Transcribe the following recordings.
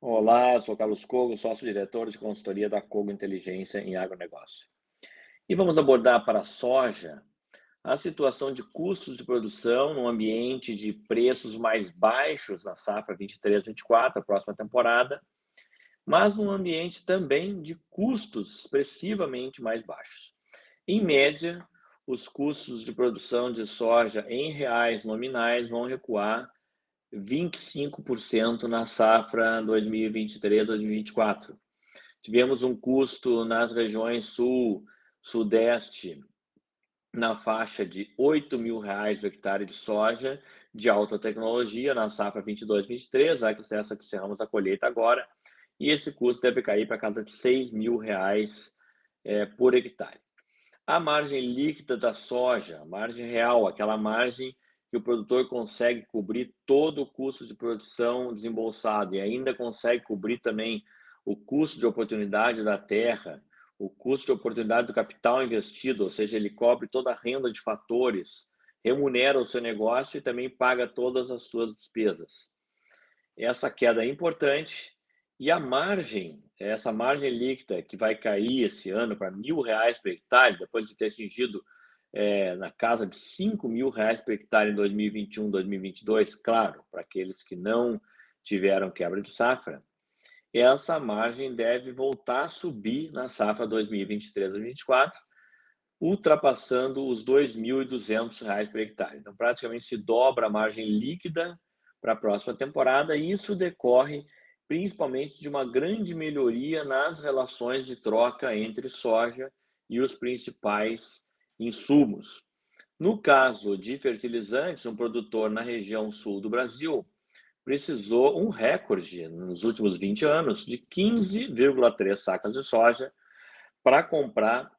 Olá, sou Carlos Cogo, sócio-diretor de consultoria da Cogo Inteligência em Agronegócio. E vamos abordar para a soja a situação de custos de produção no ambiente de preços mais baixos na safra 23-24, a próxima temporada, mas num ambiente também de custos expressivamente mais baixos. Em média, os custos de produção de soja em reais nominais vão recuar 25% na safra 2023-2024. Tivemos um custo nas regiões sul, sudeste, na faixa de R$ mil reais o hectare de soja de alta tecnologia na safra 22-23, que essa que cerramos a colheita agora, e esse custo deve cair para casa de R$ mil reais é, por hectare. A margem líquida da soja, margem real, aquela margem que o produtor consegue cobrir todo o custo de produção desembolsado e ainda consegue cobrir também o custo de oportunidade da terra, o custo de oportunidade do capital investido, ou seja, ele cobre toda a renda de fatores, remunera o seu negócio e também paga todas as suas despesas. Essa queda é importante e a margem, essa margem líquida que vai cair esse ano para mil reais por hectare, depois de ter atingido é, na casa de 5 mil reais por hectare em 2021, 2022, claro, para aqueles que não tiveram quebra de safra, essa margem deve voltar a subir na safra 2023-2024, ultrapassando os R$ 2.200 por hectare. Então, praticamente se dobra a margem líquida para a próxima temporada, e isso decorre principalmente de uma grande melhoria nas relações de troca entre soja e os principais insumos. No caso de fertilizantes, um produtor na região sul do Brasil precisou um recorde nos últimos 20 anos de 15,3 sacas de soja para comprar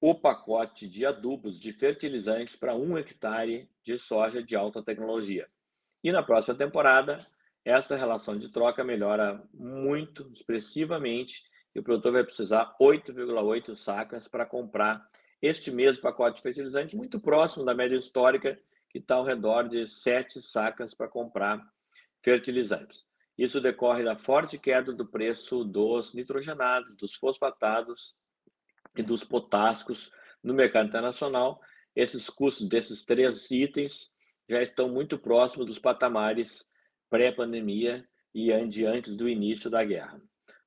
o pacote de adubos de fertilizantes para um hectare de soja de alta tecnologia. E na próxima temporada, essa relação de troca melhora muito expressivamente e o produtor vai precisar 8,8 sacas para comprar este mesmo pacote de fertilizante, muito próximo da média histórica, que está ao redor de sete sacas para comprar fertilizantes. Isso decorre da forte queda do preço dos nitrogenados, dos fosfatados e dos potássicos no mercado internacional. Esses custos desses três itens já estão muito próximos dos patamares pré-pandemia e antes do início da guerra.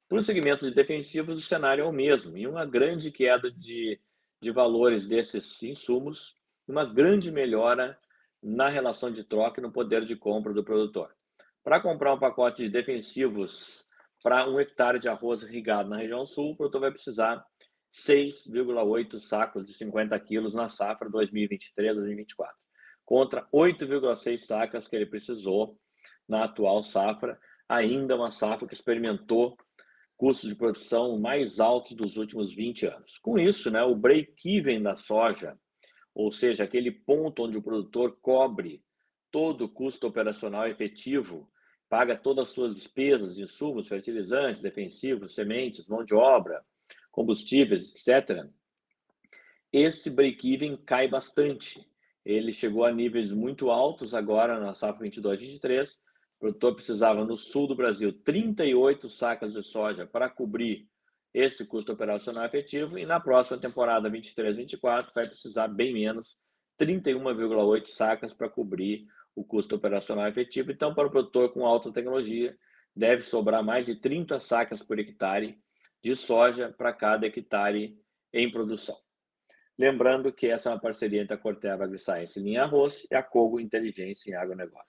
Para o segmento de defensivos, o cenário é o mesmo, e uma grande queda de de valores desses insumos, uma grande melhora na relação de troca e no poder de compra do produtor. Para comprar um pacote de defensivos para um hectare de arroz irrigado na região sul, o produtor vai precisar 6,8 sacos de 50 quilos na safra 2023-2024, contra 8,6 sacas que ele precisou na atual safra, ainda uma safra que experimentou custos de produção mais altos dos últimos 20 anos. Com isso, né, o break-even da soja, ou seja, aquele ponto onde o produtor cobre todo o custo operacional efetivo, paga todas as suas despesas de insumos, fertilizantes, defensivos, sementes, mão de obra, combustíveis, etc. Este break-even cai bastante. Ele chegou a níveis muito altos agora na safra 22-23 produtor precisava, no sul do Brasil, 38 sacas de soja para cobrir esse custo operacional efetivo e na próxima temporada 23-24 vai precisar bem menos, 31,8 sacas para cobrir o custo operacional efetivo. Então, para o produtor com alta tecnologia, deve sobrar mais de 30 sacas por hectare de soja para cada hectare em produção. Lembrando que essa é uma parceria entre a Corteva AgriScience linha arroz e a Cogo Inteligência em agronegócio.